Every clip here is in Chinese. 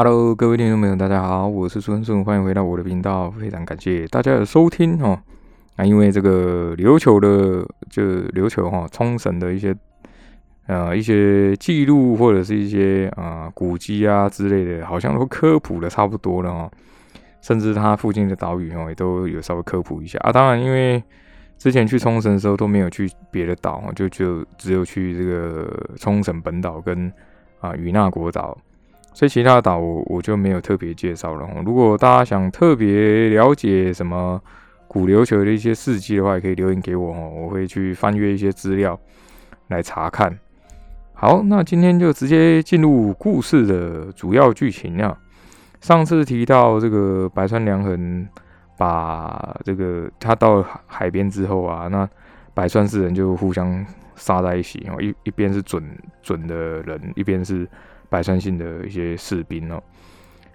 Hello，各位听众朋友，大家好，我是孙顺，欢迎回到我的频道，非常感谢大家的收听哦。啊，因为这个琉球的，就琉球哈，冲绳的一些呃一些记录或者是一些啊古迹啊之类的，好像都科普的差不多了哦。甚至它附近的岛屿哦，也都有稍微科普一下啊。当然，因为之前去冲绳的时候都没有去别的岛，就就只有去这个冲绳本岛跟啊与那国岛。所以其他岛我我就没有特别介绍了。如果大家想特别了解什么古琉球的一些事迹的话，也可以留言给我哦，我会去翻阅一些资料来查看。好，那今天就直接进入故事的主要剧情啊。上次提到这个白川良衡把这个他到海边之后啊，那白川四人就互相杀在一起然后，一一边是准准的人，一边是。白川信的一些士兵哦，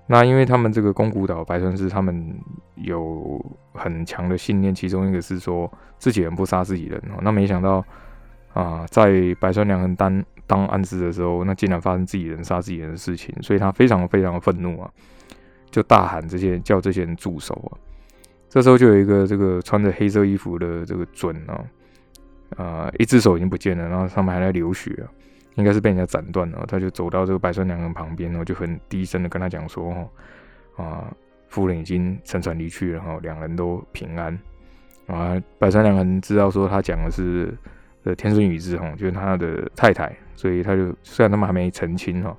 那因为他们这个宫古岛白川氏他们有很强的信念，其中一个是说自己人不杀自己人哦。那没想到啊，在白川良人当当安置的时候，那竟然发生自己人杀自己人的事情，所以他非常非常的愤怒啊，就大喊这些叫这些人住手啊。这时候就有一个这个穿着黑色衣服的这个准啊，呃，一只手已经不见了，然后上面还在流血啊。应该是被人家斩断了，他就走到这个白川良人旁边，然后就很低声的跟他讲说：“哦啊，夫人已经乘船离去了，哈，两人都平安。”啊，白川良人知道说他讲的是呃天孙宇治哈，就是他的太太，所以他就虽然他们还没成亲哈，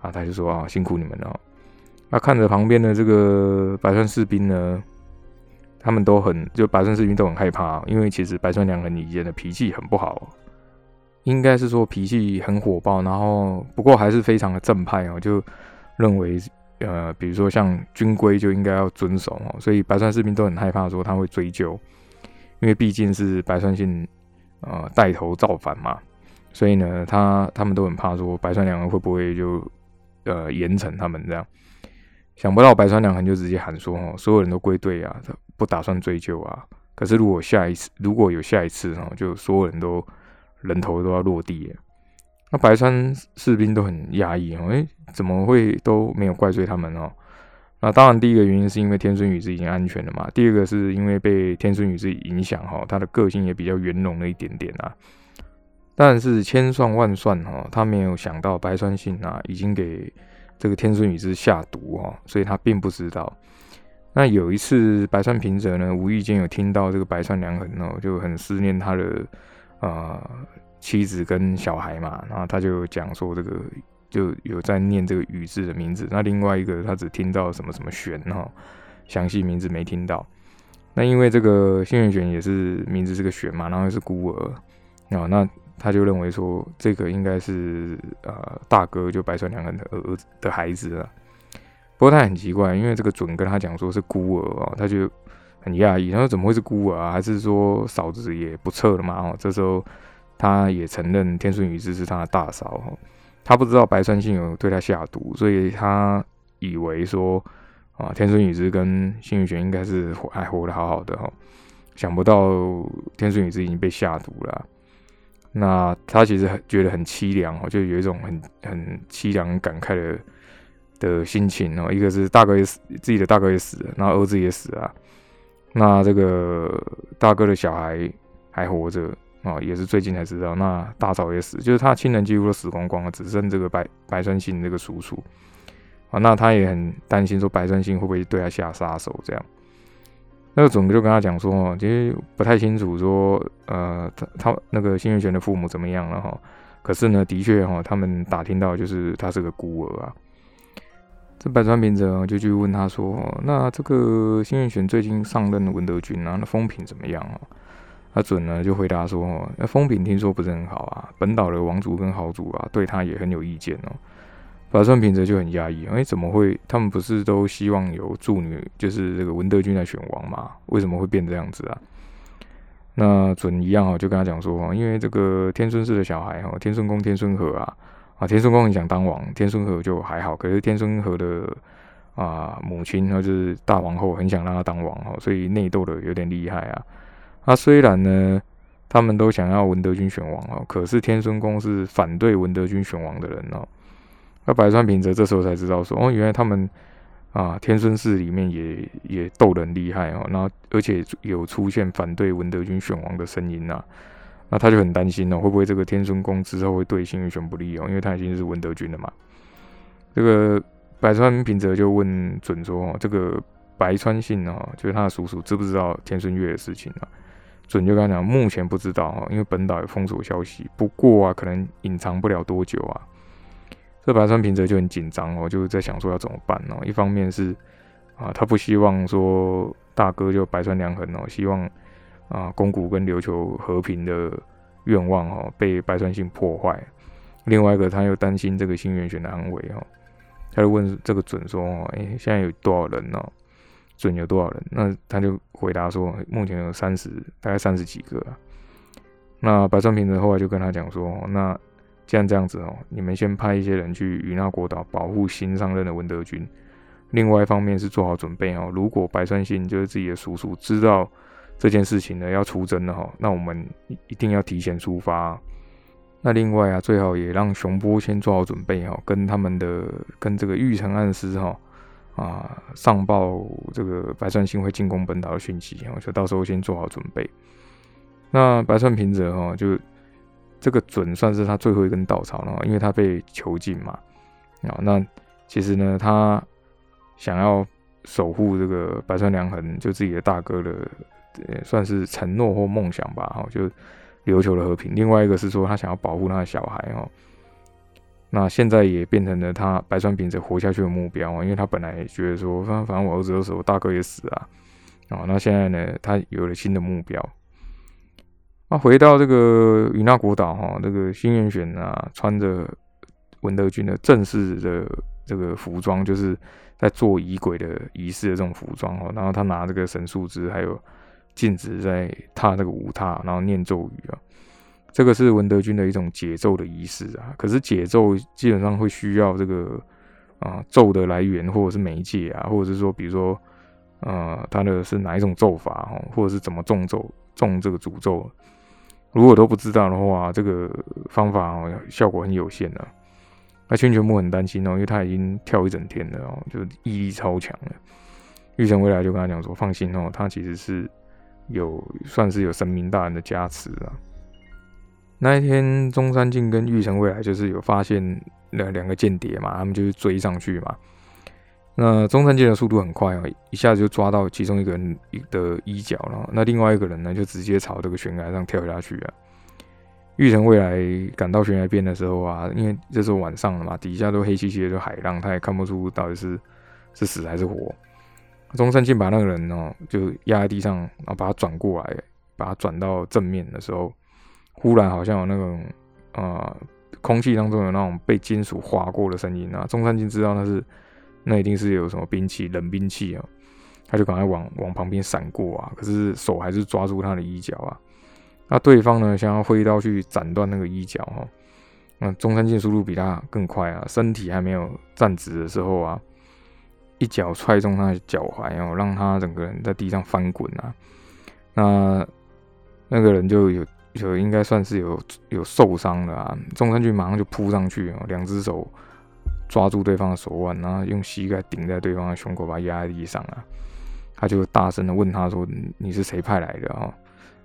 啊，他就说啊辛苦你们了。那看着旁边的这个白川士兵呢，他们都很就白川士兵都很害怕，因为其实白川良人以前的脾气很不好。应该是说脾气很火爆，然后不过还是非常的正派哦，就认为呃，比如说像军规就应该要遵守哦，所以白川士兵都很害怕说他会追究，因为毕竟是白川信呃带头造反嘛，所以呢，他他们都很怕说白川良衡会不会就呃严惩他们这样，想不到白川良衡就直接喊说哦，所有人都归队啊，不打算追究啊，可是如果下一次如果有下一次哦，就所有人都。人头都要落地了，那白川士兵都很压抑哦，诶，怎么会都没有怪罪他们哦？那当然，第一个原因是因为天孙宇治已经安全了嘛，第二个是因为被天孙宇治影响哈，他的个性也比较圆融了一点点啊。但是千算万算哈，他没有想到白川信啊已经给这个天孙宇治下毒哈，所以他并不知道。那有一次白川平泽呢，无意间有听到这个白川良衡哦，就很思念他的。呃，妻子跟小孩嘛，然后他就讲说这个就有在念这个宇字的名字。那另外一个他只听到什么什么玄哈，详细名字没听到。那因为这个幸运玄也是名字是个玄嘛，然后是孤儿啊，那他就认为说这个应该是呃大哥就白川良人的儿子的孩子啊。不过他很奇怪，因为这个准跟他讲说是孤儿啊，他就。很讶异，他说怎么会是孤儿啊？还是说嫂子也不测了嘛？哦，这时候他也承认天顺宇治是他的大嫂，他不知道白川信有对他下毒，所以他以为说啊，天顺宇治跟幸运玄应该是还活得好好的哈，想不到天顺宇治已经被下毒了。那他其实很觉得很凄凉哦，就有一种很很凄凉、感慨的的心情哦。一个是大哥也死，自己的大哥也死了，然后儿子也死了。那这个大哥的小孩还活着啊，也是最近才知道。那大嫂也死，就是他亲人几乎都死光光了，只剩这个白白川信这个叔叔啊。那他也很担心，说白川信会不会对他下杀手这样。那个总就跟他讲说，其实不太清楚说，呃，他他那个新月泉的父母怎么样了哈。可是呢，的确哈，他们打听到就是他是个孤儿啊。这百川平泽就去问他说：“那这个新月玄最近上任的文德君啊，那风评怎么样啊？”阿准呢就回答说：“那风评听说不是很好啊，本岛的王族跟豪族啊，对他也很有意见哦。”百川平泽就很压抑，哎，怎么会？他们不是都希望有助女，就是这个文德君来选王嘛？为什么会变这样子啊？那准一样哦，就跟他讲说：“因为这个天孙氏的小孩哈，天孙宫天孙和啊。”啊，天孙公很想当王，天孙和就还好。可是天孙和的啊母亲，然后就是大王后，很想让他当王哦，所以内斗的有点厉害啊。那虽然呢，他们都想要文德军选王哦，可是天孙公是反对文德军选王的人哦。那白川平则这时候才知道说，哦，原来他们啊天孙寺里面也也斗得很厉害哦，然后而且有出现反对文德军选王的声音呐，那他就很担心哦，会不会这个天孙宫之后会对新月选不利哦，因为他已经是文德军了嘛。这个白川平则就问准说，哦，这个白川信哦，就是他的叔叔，知不知道天孙月的事情啊？准就跟他讲，目前不知道哈，因为本岛有封锁消息，不过啊，可能隐藏不了多久啊。这白川平则就很紧张哦，就是在想说要怎么办哦。一方面是啊，他不希望说大哥就白川良衡哦，希望啊宫古跟琉球和平的愿望哦被白川信破坏。另外一个他又担心这个新元玄的安危哦，他就问这个准说哦，哎，现在有多少人哦？准有多少人？那他就回答说，目前有三十，大概三十几个。那白川平则后来就跟他讲说，那。既然这样子哦，你们先派一些人去与那国岛保护新上任的文德军。另外一方面是做好准备哦，如果白川信就是自己的叔叔知道这件事情呢要出征了哈，那我们一定要提前出发。那另外啊，最好也让熊波先做好准备哈，跟他们的跟这个玉成暗司哈啊上报这个白川信会进攻本岛的讯息，我就到时候先做好准备。那白川平则哈就。这个准算是他最后一根稻草了，因为他被囚禁嘛。啊，那其实呢，他想要守护这个白川良衡，就自己的大哥的，算是承诺或梦想吧。哈，就琉球的和平。另外一个是说，他想要保护他的小孩。哦，那现在也变成了他白川平子活下去的目标。因为他本来觉得说，反正我儿子都死，我大哥也死啊。啊，那现在呢，他有了新的目标。那回到这个与那国岛哈，这个新元玄啊，穿着文德军的正式的这个服装，就是在做仪轨的仪式的这种服装哈。然后他拿这个神树枝，还有禁止在踏这个舞踏，然后念咒语啊。这个是文德军的一种解咒的仪式啊。可是解咒基本上会需要这个啊咒的来源，或者是媒介啊，或者是说，比如说呃，他的是哪一种咒法哦，或者是怎么中咒、中这个诅咒。如果都不知道的话，这个方法效果很有限的。那千全木很担心哦，因为他已经跳一整天了哦，就毅力超强了。玉成未来就跟他讲说：“放心哦，他其实是有算是有神明大人的加持啊。”那一天，中山靖跟玉成未来就是有发现两两个间谍嘛，他们就是追上去嘛。那中山靖的速度很快哦，一下子就抓到其中一个人的衣角了。那另外一个人呢，就直接朝这个悬崖上跳下去啊。玉成未来赶到悬崖边的时候啊，因为这是晚上了嘛，底下都黑漆漆的，就海浪，他也看不出到底是是死还是活。中山靖把那个人哦，就压在地上，然后把他转过来，把他转到正面的时候，忽然好像有那种啊，空气当中有那种被金属划过的声音啊。中山靖知道那是。那一定是有什么兵器，冷兵器啊！他就赶快往往旁边闪过啊，可是手还是抓住他的衣角啊。那对方呢，想要挥刀去斩断那个衣角哈。那中山靖速度比他更快啊，身体还没有站直的时候啊，一脚踹中他的脚踝哦，让他整个人在地上翻滚啊。那那个人就有有应该算是有有受伤了啊。中山君马上就扑上去哦，两只手。抓住对方的手腕，然后用膝盖顶在对方的胸口，把他压在地上啊！他就大声的问他说：“你是谁派来的？”啊，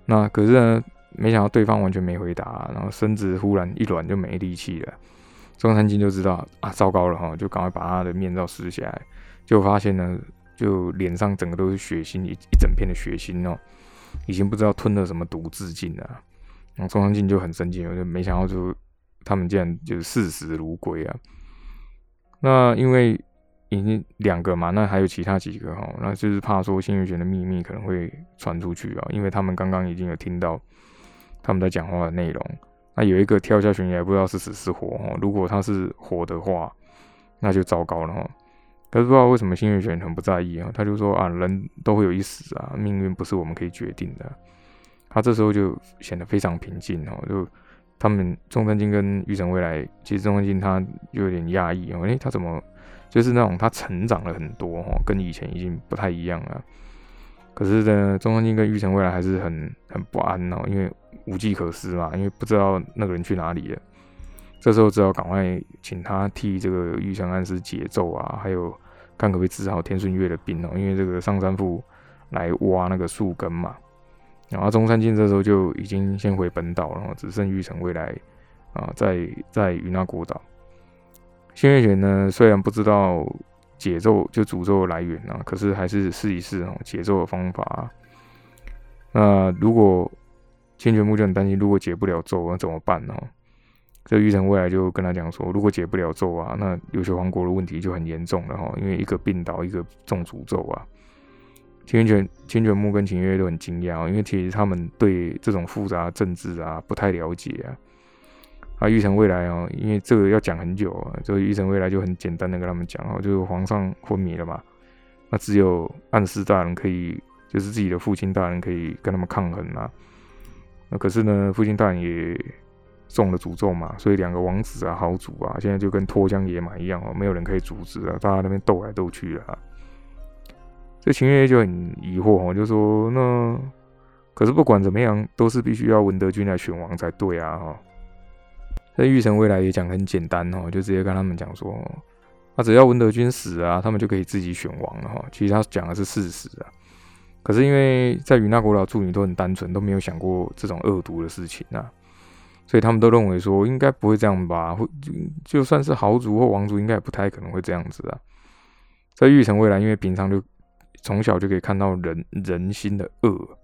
那可是呢，没想到对方完全没回答，然后身子忽然一软就没力气了。中山金就知道啊，糟糕了哈，就赶快把他的面罩撕下来，就发现呢，就脸上整个都是血腥，一一整片的血腥哦，已经不知道吞了什么毒自尽了。然后中山金就很生气，我就没想到就他们竟然就是视死如归啊！那因为已经两个嘛，那还有其他几个哈，那就是怕说新月玄的秘密可能会传出去啊，因为他们刚刚已经有听到他们在讲话的内容。那有一个跳下悬崖，不知道是死是活哦。如果他是活的话，那就糟糕了哈。可是不知道为什么新月玄很不在意啊，他就说啊，人都会有一死啊，命运不是我们可以决定的。他这时候就显得非常平静哦，就。他们中山金跟玉成未来，其实中山金他就有点压抑哦，诶，他怎么就是那种他成长了很多哦，跟以前已经不太一样了。可是呢，中山金跟玉成未来还是很很不安哦，因为无计可施嘛，因为不知道那个人去哪里了。这时候只好赶快请他替这个玉成安师解咒啊，还有看可不可以治好天顺月的病哦，因为这个上山父来挖那个树根嘛。然后中山靖这时候就已经先回本岛，然后只剩玉成未来啊，在在与那国岛。新月玄呢，虽然不知道解咒就诅咒的来源啊，可是还是试一试哦解咒的方法。那如果千泉木就很担心，如果解不了咒，那怎么办呢？这玉成未来就跟他讲说，如果解不了咒啊，那琉球王国的问题就很严重了哈，因为一个病倒，一个中诅咒啊。千泉千泉木跟秦月都很惊讶，因为其实他们对这种复杂政治啊不太了解啊。啊，玉成未来哦，因为这个要讲很久啊，所以玉成未来就很简单的跟他们讲哦，就是皇上昏迷了嘛，那只有暗示大人可以，就是自己的父亲大人可以跟他们抗衡啊。那可是呢，父亲大人也中了诅咒嘛，所以两个王子啊、豪主啊，现在就跟脱缰野马一样哦，没有人可以阻止啊，大家那边斗来斗去啊。这秦月就很疑惑哦，就说：“那可是不管怎么样，都是必须要文德军来选王才对啊！”哈，那玉成未来也讲很简单哦，就直接跟他们讲说：“啊，只要文德军死啊，他们就可以自己选王了。”哈，其实他讲的是事实啊。可是因为在与那国老助女都很单纯，都没有想过这种恶毒的事情啊，所以他们都认为说应该不会这样吧？会就算是豪族或王族，应该也不太可能会这样子啊。在玉成未来，因为平常就。从小就可以看到人人心的恶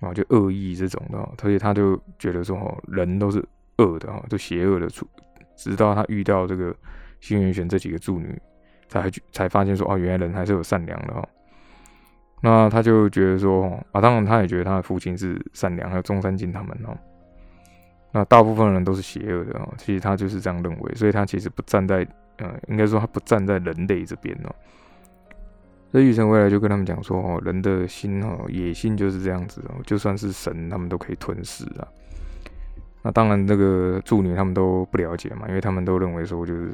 啊，就恶意这种的，所以他就觉得说，哦，人都是恶的啊，都邪恶的处。直到他遇到这个新元玄这几个助女，才才发现说，哦，原来人还是有善良的哈。那他就觉得说，啊，当然他也觉得他的父亲是善良，还有中山靖他们哦。那大部分人都是邪恶的哦，其实他就是这样认为，所以他其实不站在，嗯，应该说他不站在人类这边哦。所以玉成未来就跟他们讲说：“哦，人的心哦，野心就是这样子哦，就算是神，他们都可以吞噬啊。那当然，那个助女他们都不了解嘛，因为他们都认为说，就是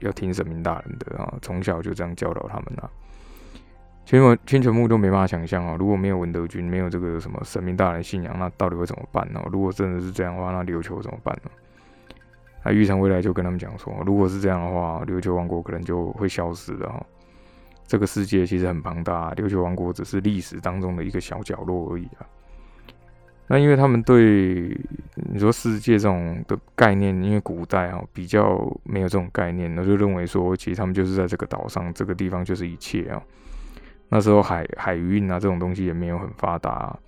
要听神明大人的啊，从小就这样教导他们啊。千全千全木都没办法想象啊，如果没有文德军，没有这个什么神明大人信仰，那到底会怎么办呢？如果真的是这样的话，那琉球怎么办呢？那玉成未来就跟他们讲说：，如果是这样的话，琉球王国可能就会消失了哈。”这个世界其实很庞大，琉球王国只是历史当中的一个小角落而已啊。那因为他们对你说世界这种的概念，因为古代啊比较没有这种概念，那就认为说，其实他们就是在这个岛上，这个地方就是一切啊。那时候海海运啊这种东西也没有很发达，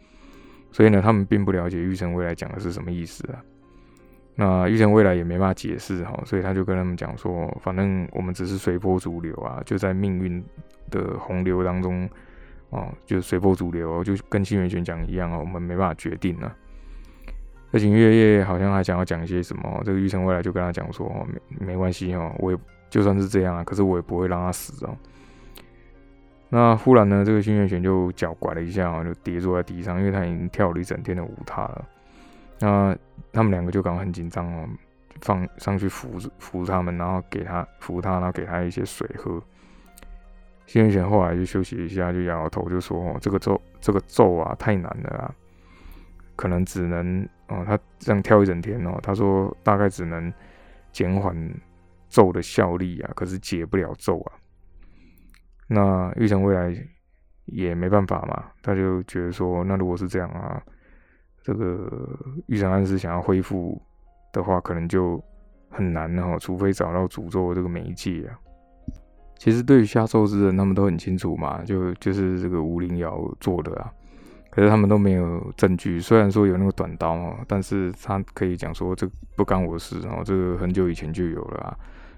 所以呢，他们并不了解玉成未来讲的是什么意思啊。那玉成未来也没办法解释哈，所以他就跟他们讲说，反正我们只是随波逐流啊，就在命运的洪流当中，哦，就随波逐流，就跟新元玄讲一样啊，我们没办法决定啊。而且月夜好像还想要讲一些什么，这个玉成未来就跟他讲说，没没关系哈，我也就算是这样啊，可是我也不会让他死哦。那忽然呢，这个新月玄就脚拐了一下，就跌坐在地上，因为他已经跳了一整天的舞踏了。那他们两个就刚很紧张哦，放上去扶扶他们，然后给他扶他，然后给他一些水喝。新月玄后来就休息一下，就摇摇头，就说：“哦，这个咒，这个咒啊，太难了啊，可能只能哦，他这样跳一整天哦，他说大概只能减缓咒的效力啊，可是解不了咒啊。”那玉成未来也没办法嘛，他就觉得说：“那如果是这样啊。”这个玉成安师想要恢复的话，可能就很难哈，除非找到诅咒这个媒介啊。其实对于下咒之人，他们都很清楚嘛，就就是这个吴灵瑶做的啊。可是他们都没有证据，虽然说有那个短刀哦，但是他可以讲说这不干我事哦，这个很久以前就有了啊，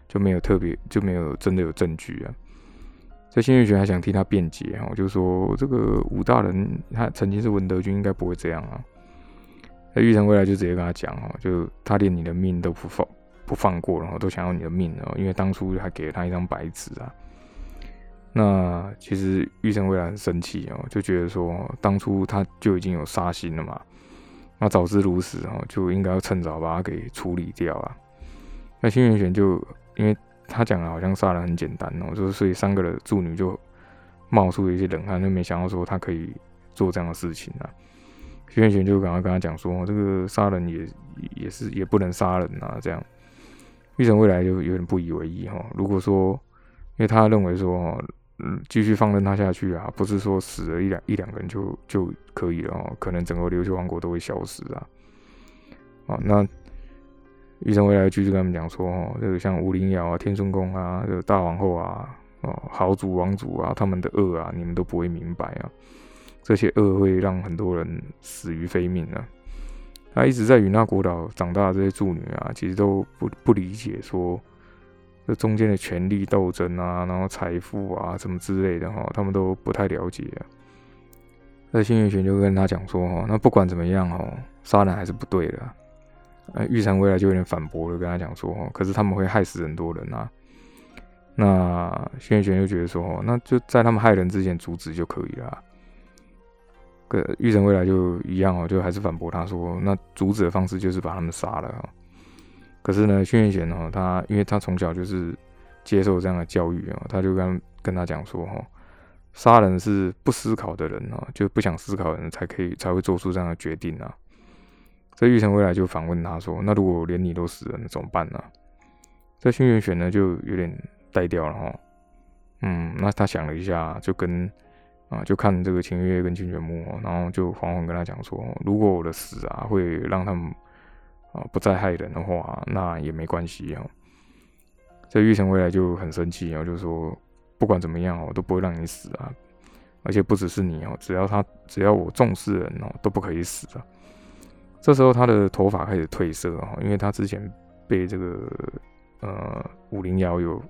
就没有特别就没有真的有证据啊。这新月玄还想替他辩解哈，就说这个武大人他曾经是文德军，应该不会这样啊。那玉成未来就直接跟他讲哦，就他连你的命都不放不放过，然后都想要你的命哦，因为当初还给了他一张白纸啊。那其实玉成未来很生气哦，就觉得说当初他就已经有杀心了嘛，那早知如此哦，就应该要趁早把他给处理掉啊。那新元玄就因为他讲的好像杀人很简单哦，就是所以三个的助女就冒出了一些冷汗，就没想到说他可以做这样的事情啊。徐元玄就赶快跟他讲说：“这个杀人也也是也不能杀人啊，这样。”玉成未来就有点不以为意哈。如果说，因为他认为说，嗯，继续放任他下去啊，不是说死了一两一两个人就就可以了哦，可能整个琉球王国都会消失啊。啊，那玉成未来继续跟他们讲说，哦，这个像武陵瑶啊、天孙宫啊、这个大王后啊、哦豪族王族啊，他们的恶啊，你们都不会明白啊。这些恶会让很多人死于非命啊。他一直在与那国岛长大的这些庶女啊，其实都不不理解说这中间的权力斗争啊，然后财富啊什么之类的哈，他们都不太了解啊。那新月玄就跟他讲说哈，那不管怎么样哦，杀人还是不对的。呃，玉成未来就有点反驳了，跟他讲说哦，可是他们会害死很多人啊。那轩辕玄就觉得说，哦那就在他们害人之前阻止就可以了。可玉成未来就一样哦，就还是反驳他说，那阻止的方式就是把他们杀了。可是呢，轩辕玄哦，他因为他从小就是接受这样的教育啊，他就跟跟他讲说哈，杀人是不思考的人啊，就不想思考的人才可以才会做出这样的决定啊。这玉成未来就反问他说，那如果连你都死了，那怎么办呢？这轩辕玄呢就有点呆掉了哈。嗯，那他想了一下，就跟。啊，就看这个秦月跟金泉木，然后就缓缓跟他讲说，如果我的死啊会让他们啊不再害人的话，那也没关系啊。这玉成未来就很生气啊，就说不管怎么样我，都不会让你死啊，而且不只是你哦，只要他只要我重视人哦，都不可以死啊。这时候他的头发开始褪色啊，因为他之前被这个呃五零幺有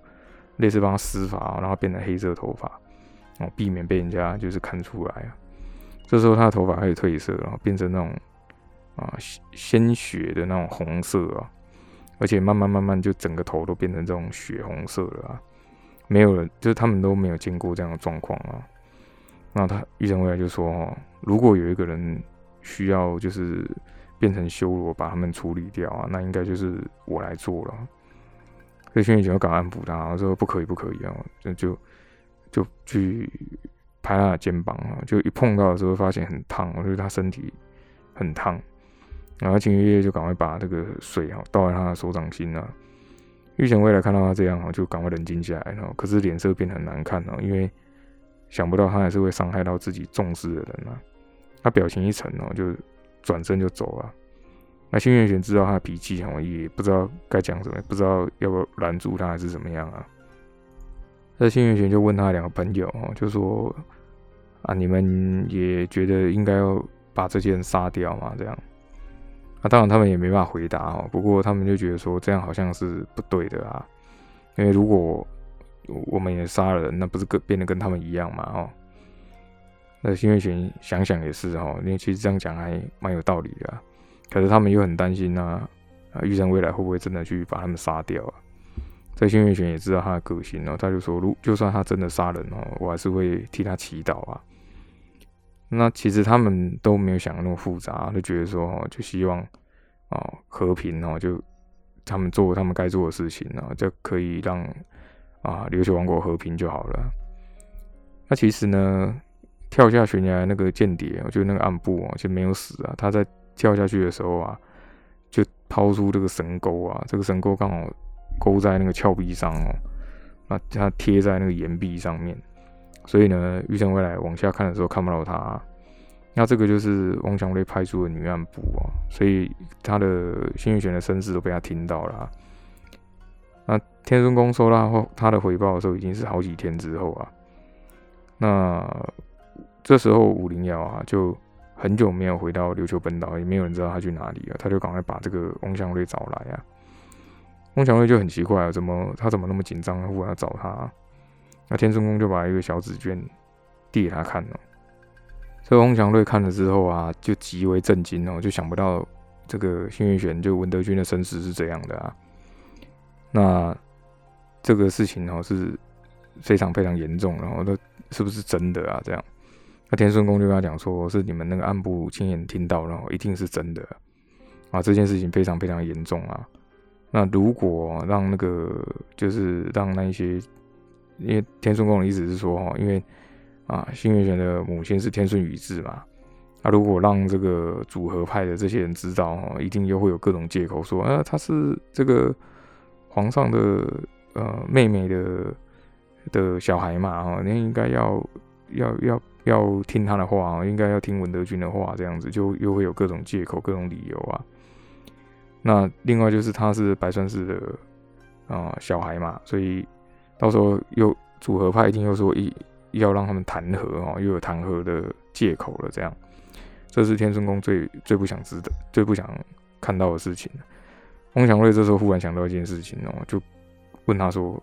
类似帮他施法，然后变成黑色头发。哦，避免被人家就是看出来啊。这时候他的头发开始褪色，然后变成那种啊鲜血的那种红色啊，而且慢慢慢慢就整个头都变成这种血红色了啊。没有人，就是他们都没有见过这样的状况啊。那他医生回来就说：“哦，如果有一个人需要就是变成修罗把他们处理掉啊，那应该就是我来做了。”所以轩辕就要赶安抚他，说：“不可以，不可以啊！”就就。就去拍他的肩膀啊，就一碰到的时候发现很烫，我觉得他身体很烫，然后秦月月就赶快把这个水啊倒在他的手掌心啊。玉贤未来看到他这样啊，就赶快冷静下来，然后可是脸色变得很难看哦，因为想不到他还是会伤害到自己重视的人啊。他表情一沉哦，就转身就走了。那新月玄知道他的脾气哦，也不知道该讲什么，不知道要不要拦住他还是怎么样啊。那幸运玄就问他两个朋友，就说啊，你们也觉得应该要把这些人杀掉吗？这样，啊，当然他们也没办法回答哦。不过他们就觉得说这样好像是不对的啊，因为如果我们也杀了人，那不是跟变得跟他们一样嘛？哦，那新月玄想想也是哦，因为其实这样讲还蛮有道理的。可是他们又很担心啊，啊，玉山未来会不会真的去把他们杀掉啊？在新月玄也知道他的个性哦，他就说：如就算他真的杀人哦，我还是会替他祈祷啊。那其实他们都没有想那么复杂，就觉得说，就希望哦和平哦，就他们做他们该做的事情啊，就可以让啊琉球王国和平就好了。那其实呢，跳下悬崖那个间谍，就那个暗部哦，就没有死啊。他在跳下去的时候啊，就抛出这个神钩啊，这个神钩刚好。勾在那个峭壁上哦，那它贴在那个岩壁上面，所以呢，玉成未来往下看的时候看不到他。那这个就是汪强瑞派出的女暗部啊，所以他的幸运玄的身世都被他听到了。那天孙公收到后他的回报的时候，已经是好几天之后啊。那这时候五零幺啊，就很久没有回到琉球本岛，也没有人知道他去哪里了，他就赶快把这个翁祥瑞找来啊。翁祥瑞就很奇怪啊，怎么他怎么那么紧张，忽然要找他？那天孙公就把一个小纸卷递给他看了。这翁祥瑞看了之后啊，就极为震惊哦，就想不到这个幸运玄就文德军的身世是这样的啊。那这个事情哦是非常非常严重，然后那是不是真的啊？这样，那天顺公就跟他讲说，是你们那个暗部亲眼听到，然后一定是真的啊。这件事情非常非常严重啊。那如果让那个就是让那一些，因为天顺宫的意思是说哈，因为啊新月玄的母亲是天顺宇治嘛，那如果让这个组合派的这些人知道哈，一定又会有各种借口说啊他是这个皇上的呃妹妹的的小孩嘛，哈，那应该要要要要听他的话啊，应该要听文德军的话，这样子就又会有各种借口、各种理由啊。那另外就是他是白川氏的啊小孩嘛，所以到时候又组合派一定又说一要让他们谈和哦，又有谈和的借口了，这样，这是天孙宫最最不想知的、最不想看到的事情。翁祥瑞这时候忽然想到一件事情哦，就问他说：“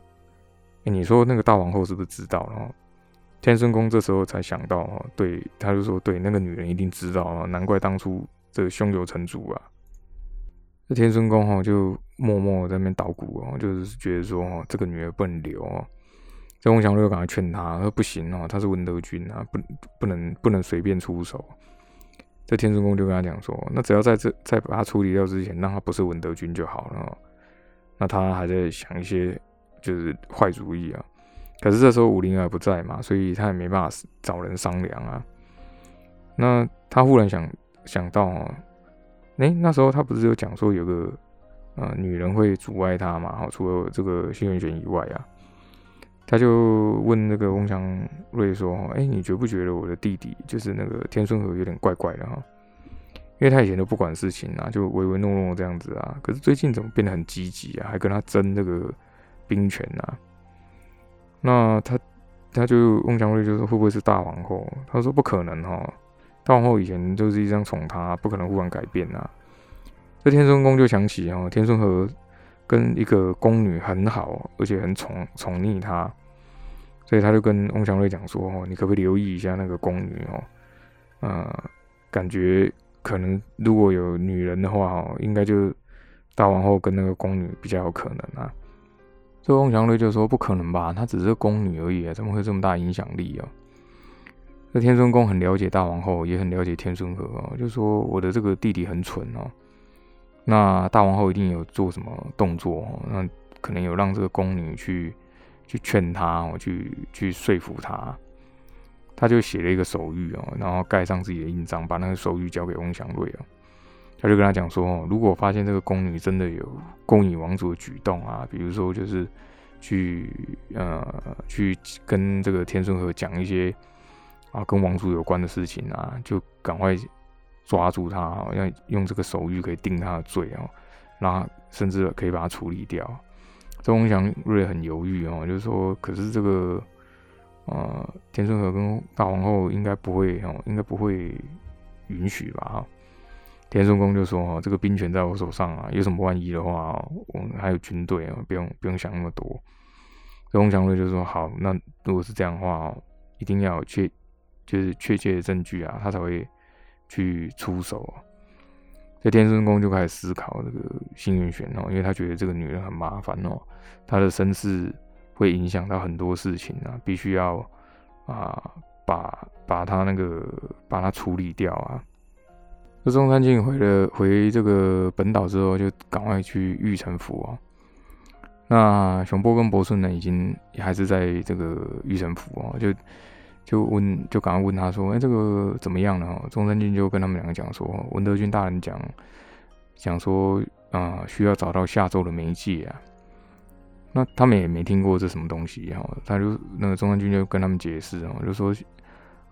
哎，你说那个大王后是不是知道？”然后天孙公这时候才想到哦，对，他就说：“对，那个女人一定知道啊，难怪当初这胸有成竹啊。”这天孙公哈就默默在那边捣鼓哦，就是觉得说哦，这个女儿不能留哦。这翁祥瑞赶快劝他说：“不行哦，他是文德军啊，不不能不能随便出手。”这天孙公就跟他讲说：“那只要在这在把他处理掉之前，让他不是文德军就好了。”那他还在想一些就是坏主意啊。可是这时候武林儿不在嘛，所以他也没办法找人商量啊。那他忽然想想到哦。哎，那时候他不是有讲说有个呃女人会阻碍他嘛？好，除了这个新元玄以外啊，他就问那个翁祥瑞说：“哎，你觉不觉得我的弟弟就是那个天顺和有点怪怪的哈？因为他以前都不管事情啊，就唯唯诺诺这样子啊，可是最近怎么变得很积极啊？还跟他争那个兵权啊？那他他就翁祥瑞就说会不会是大王后？他说不可能哈。”大王后以前就是一张宠他，不可能忽然改变啊。这天孙宫就想起哦，天孙和跟一个宫女很好，而且很宠宠溺他，所以他就跟翁祥瑞讲说：“哦，你可不可以留意一下那个宫女哦？呃，感觉可能如果有女人的话哦，应该就大王后跟那个宫女比较有可能啊。”这翁祥瑞就说：“不可能吧？她只是宫女而已啊，怎么会这么大影响力啊？”这天孙公很了解大王后，也很了解天孙和，就说我的这个弟弟很蠢哦，那大王后一定有做什么动作哦，那可能有让这个宫女去去劝他我，去去说服他，他就写了一个手谕哦，然后盖上自己的印章，把那个手谕交给翁祥瑞哦，他就跟他讲说，如果发现这个宫女真的有勾引王族的举动啊，比如说就是去呃去跟这个天孙和讲一些。啊，跟王族有关的事情啊，就赶快抓住他，要用这个手谕可以定他的罪哦，那甚至可以把他处理掉。周鸿祥瑞很犹豫哦，就是说，可是这个呃，天顺和跟大皇后应该不会哦，应该不会允许吧？哈哈，天顺公就说哦，这个兵权在我手上啊，有什么万一的话，我们还有军队啊，不用不用想那么多。周鸿祥瑞就说好，那如果是这样的话，一定要确。就是确切的证据啊，他才会去出手。这天顺公就开始思考这个幸运玄哦，因为他觉得这个女人很麻烦哦，她的身世会影响到很多事情啊，必须要啊把把他那个把他处理掉啊。中山靖回了回这个本岛之后，就赶快去玉城府哦。那熊波跟博顺呢，已经还是在这个玉城府哦，就。就问，就赶快问他说：“哎，这个怎么样了？”中山靖就跟他们两个讲说：“文德军大人讲，讲说啊，需要找到下周的媒介啊。那他们也没听过这什么东西哈。他就那个中山靖就跟他们解释哦，就说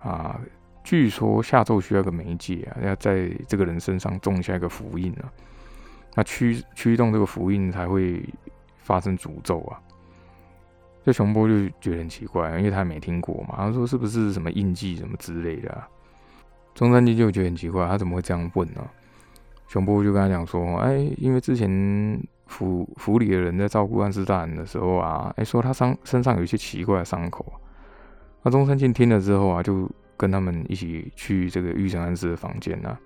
啊，据说下咒需要个媒介啊，要在这个人身上种下一个符印啊，那驱驱动这个符印才会发生诅咒啊。”这熊波就觉得很奇怪，因为他没听过嘛。他说：“是不是什么印记什么之类的？”中山靖就觉得很奇怪，他怎么会这样问呢？熊波就跟他讲说：“哎，因为之前府府里的人在照顾安师大人的时候啊，哎，说他伤身上有一些奇怪的伤口。那中山靖听了之后啊，就跟他们一起去这个玉成安师的房间啊。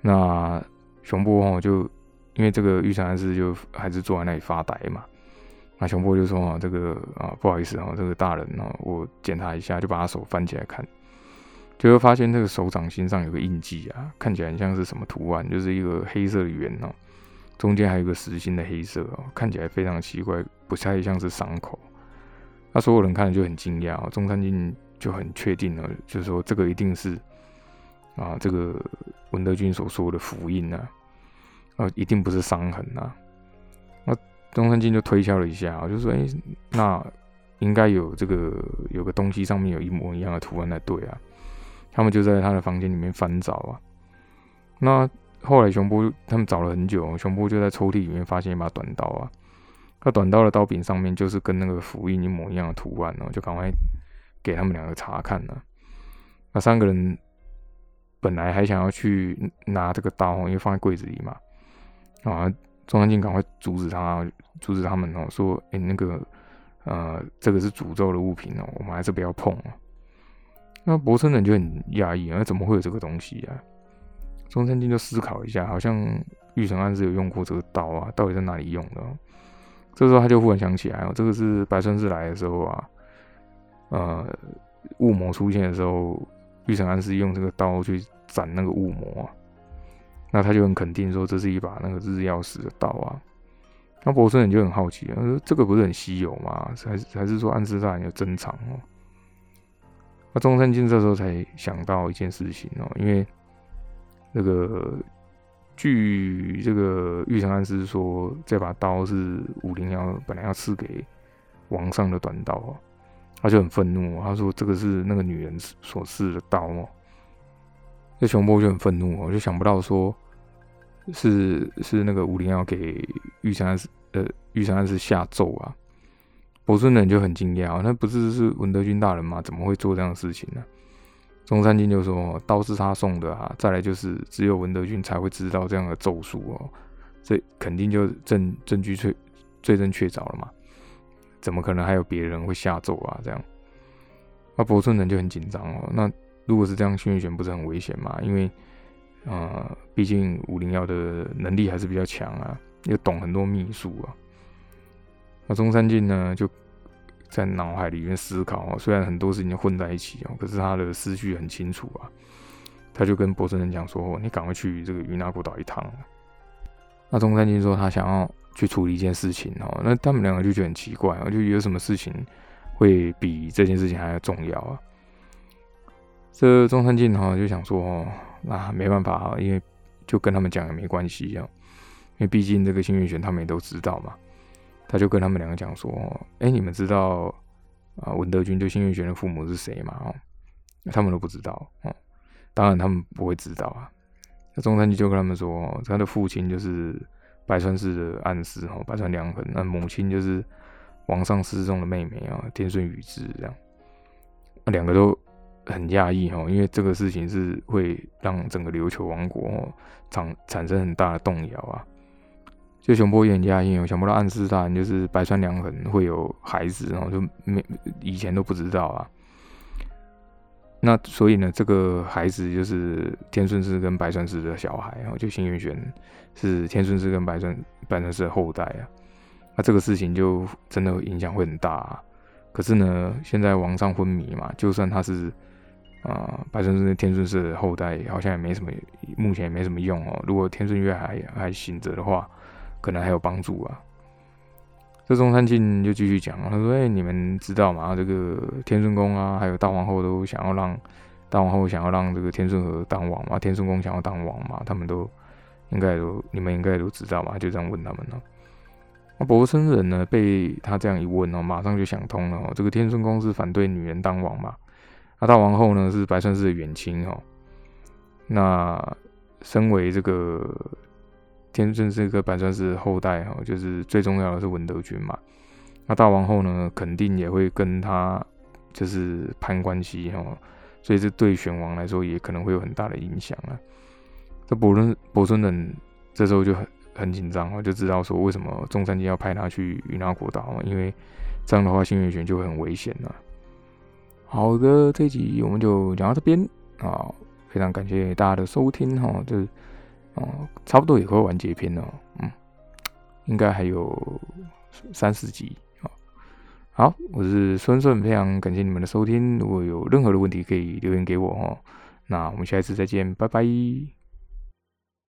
那熊波哦，就因为这个玉成安师就还是坐在那里发呆嘛。”那熊波就说：“啊，这个啊，不好意思啊，这个大人啊，我检查一下，就把他手翻起来看，就会发现这个手掌心上有个印记啊，看起来很像是什么图案，就是一个黑色的圆哦，中间还有个实心的黑色哦，看起来非常奇怪，不太像是伤口。那所有人看了就很惊讶，中山靖就很确定了，就是说这个一定是啊，这个文德军所说的符印啊，啊，一定不是伤痕啊。”那中山靖就推敲了一下，就说：“哎，那应该有这个有个东西上面有一模一样的图案才对啊。”他们就在他的房间里面翻找啊。那后来熊波他们找了很久，熊波就在抽屉里面发现一把短刀啊。那短刀的刀柄上面就是跟那个符印一模一样的图案哦，就赶快给他们两个查看了。那三个人本来还想要去拿这个刀，因为放在柜子里嘛。啊，中山靖赶快阻止他，阻止他们哦，说：“哎，那个，呃，这个是诅咒的物品哦，我们还是不要碰哦。”那博村人就很压抑啊，怎么会有这个东西啊？中山靖就思考一下，好像玉成安是有用过这个刀啊，到底在哪里用的？这时候他就忽然想起来哦，这个是白川氏来的时候啊，呃，雾魔出现的时候，玉成安是用这个刀去斩那个雾魔啊。那他就很肯定说，这是一把那个日曜石的刀啊。那博士人就很好奇啊，说这个不是很稀有吗？还是还是说暗示大人有珍藏哦？那中山靖这时候才想到一件事情哦，因为那个据这个玉成安师说，这把刀是武陵要本来要赐给王上的短刀啊，他就很愤怒，他说这个是那个女人所赐的刀哦。这熊波就很愤怒哦，就想不到说，是是那个武陵要给玉山呃玉山是下咒啊。伯孙人就很惊讶，那不是是文德军大人吗？怎么会做这样的事情呢？中山靖就说刀是他送的啊，再来就是只有文德军才会知道这样的咒术哦，这肯定就证证据确罪证确凿了嘛，怎么可能还有别人会下咒啊？这样，那博村人就很紧张哦，那。如果是这样，幸运选不是很危险嘛？因为，呃，毕竟五零幺的能力还是比较强啊，又懂很多秘术啊。那中山靖呢，就在脑海里面思考哦，虽然很多事情混在一起哦，可是他的思绪很清楚啊。他就跟博村人讲说：“你赶快去这个云南国岛一趟。”那中山靖说他想要去处理一件事情哦，那他们两个就觉得很奇怪啊，就有什么事情会比这件事情还要重要啊？这中山靖哈就想说哦，那没办法啊，因为就跟他们讲也没关系啊，因为毕竟这个幸运选他们也都知道嘛。他就跟他们两个讲说，哎，你们知道啊文德军就幸运选的父母是谁吗？哦，他们都不知道哦，当然他们不会知道啊。那中山靖就跟他们说，他的父亲就是白川氏的暗示哈，白川良衡，那母亲就是王上失踪的妹妹啊，天顺宇治这样，那两个都。很讶异哈，因为这个事情是会让整个琉球王国产产生很大的动摇啊。就熊波也很讶异哦，想不到暗示大人就是白川良衡会有孩子，然后就没以前都不知道啊。那所以呢，这个孩子就是天顺氏跟白川氏的小孩，然后就幸运玄是天顺氏跟白顺白川氏的后代啊。那这个事情就真的影响会很大。啊。可是呢，现在王上昏迷嘛，就算他是。啊，白顺是天顺氏的后代，好像也没什么，目前也没什么用哦。如果天顺月还还醒着的话，可能还有帮助啊。这中山靖就继续讲，他说：“哎，你们知道吗？这个天顺宫啊，还有大皇后都想要让大皇后想要让这个天顺和当王嘛，天顺宫想要当王嘛，他们都应该都你们应该都知道嘛。”就这样问他们了。那博生人呢，被他这样一问哦，马上就想通了哦，这个天顺宫是反对女人当王嘛。那大王后呢是白川氏的远亲哦。那身为这个天顺这个白川氏后代哈，就是最重要的是文德军嘛。那大王后呢，肯定也会跟他就是攀关系哈，所以这对选王来说也可能会有很大的影响啊。这伯伦伯尊人这时候就很很紧张哦，就知道说为什么中山靖要派他去云南国岛因为这样的话幸运选就会很危险了。好的，这集我们就讲到这边啊，非常感谢大家的收听哈，就哦，差不多也会完结篇了，嗯，应该还有三四集啊。好，我是孙顺，非常感谢你们的收听，如果有任何的问题可以留言给我哦，那我们下一次再见，拜拜。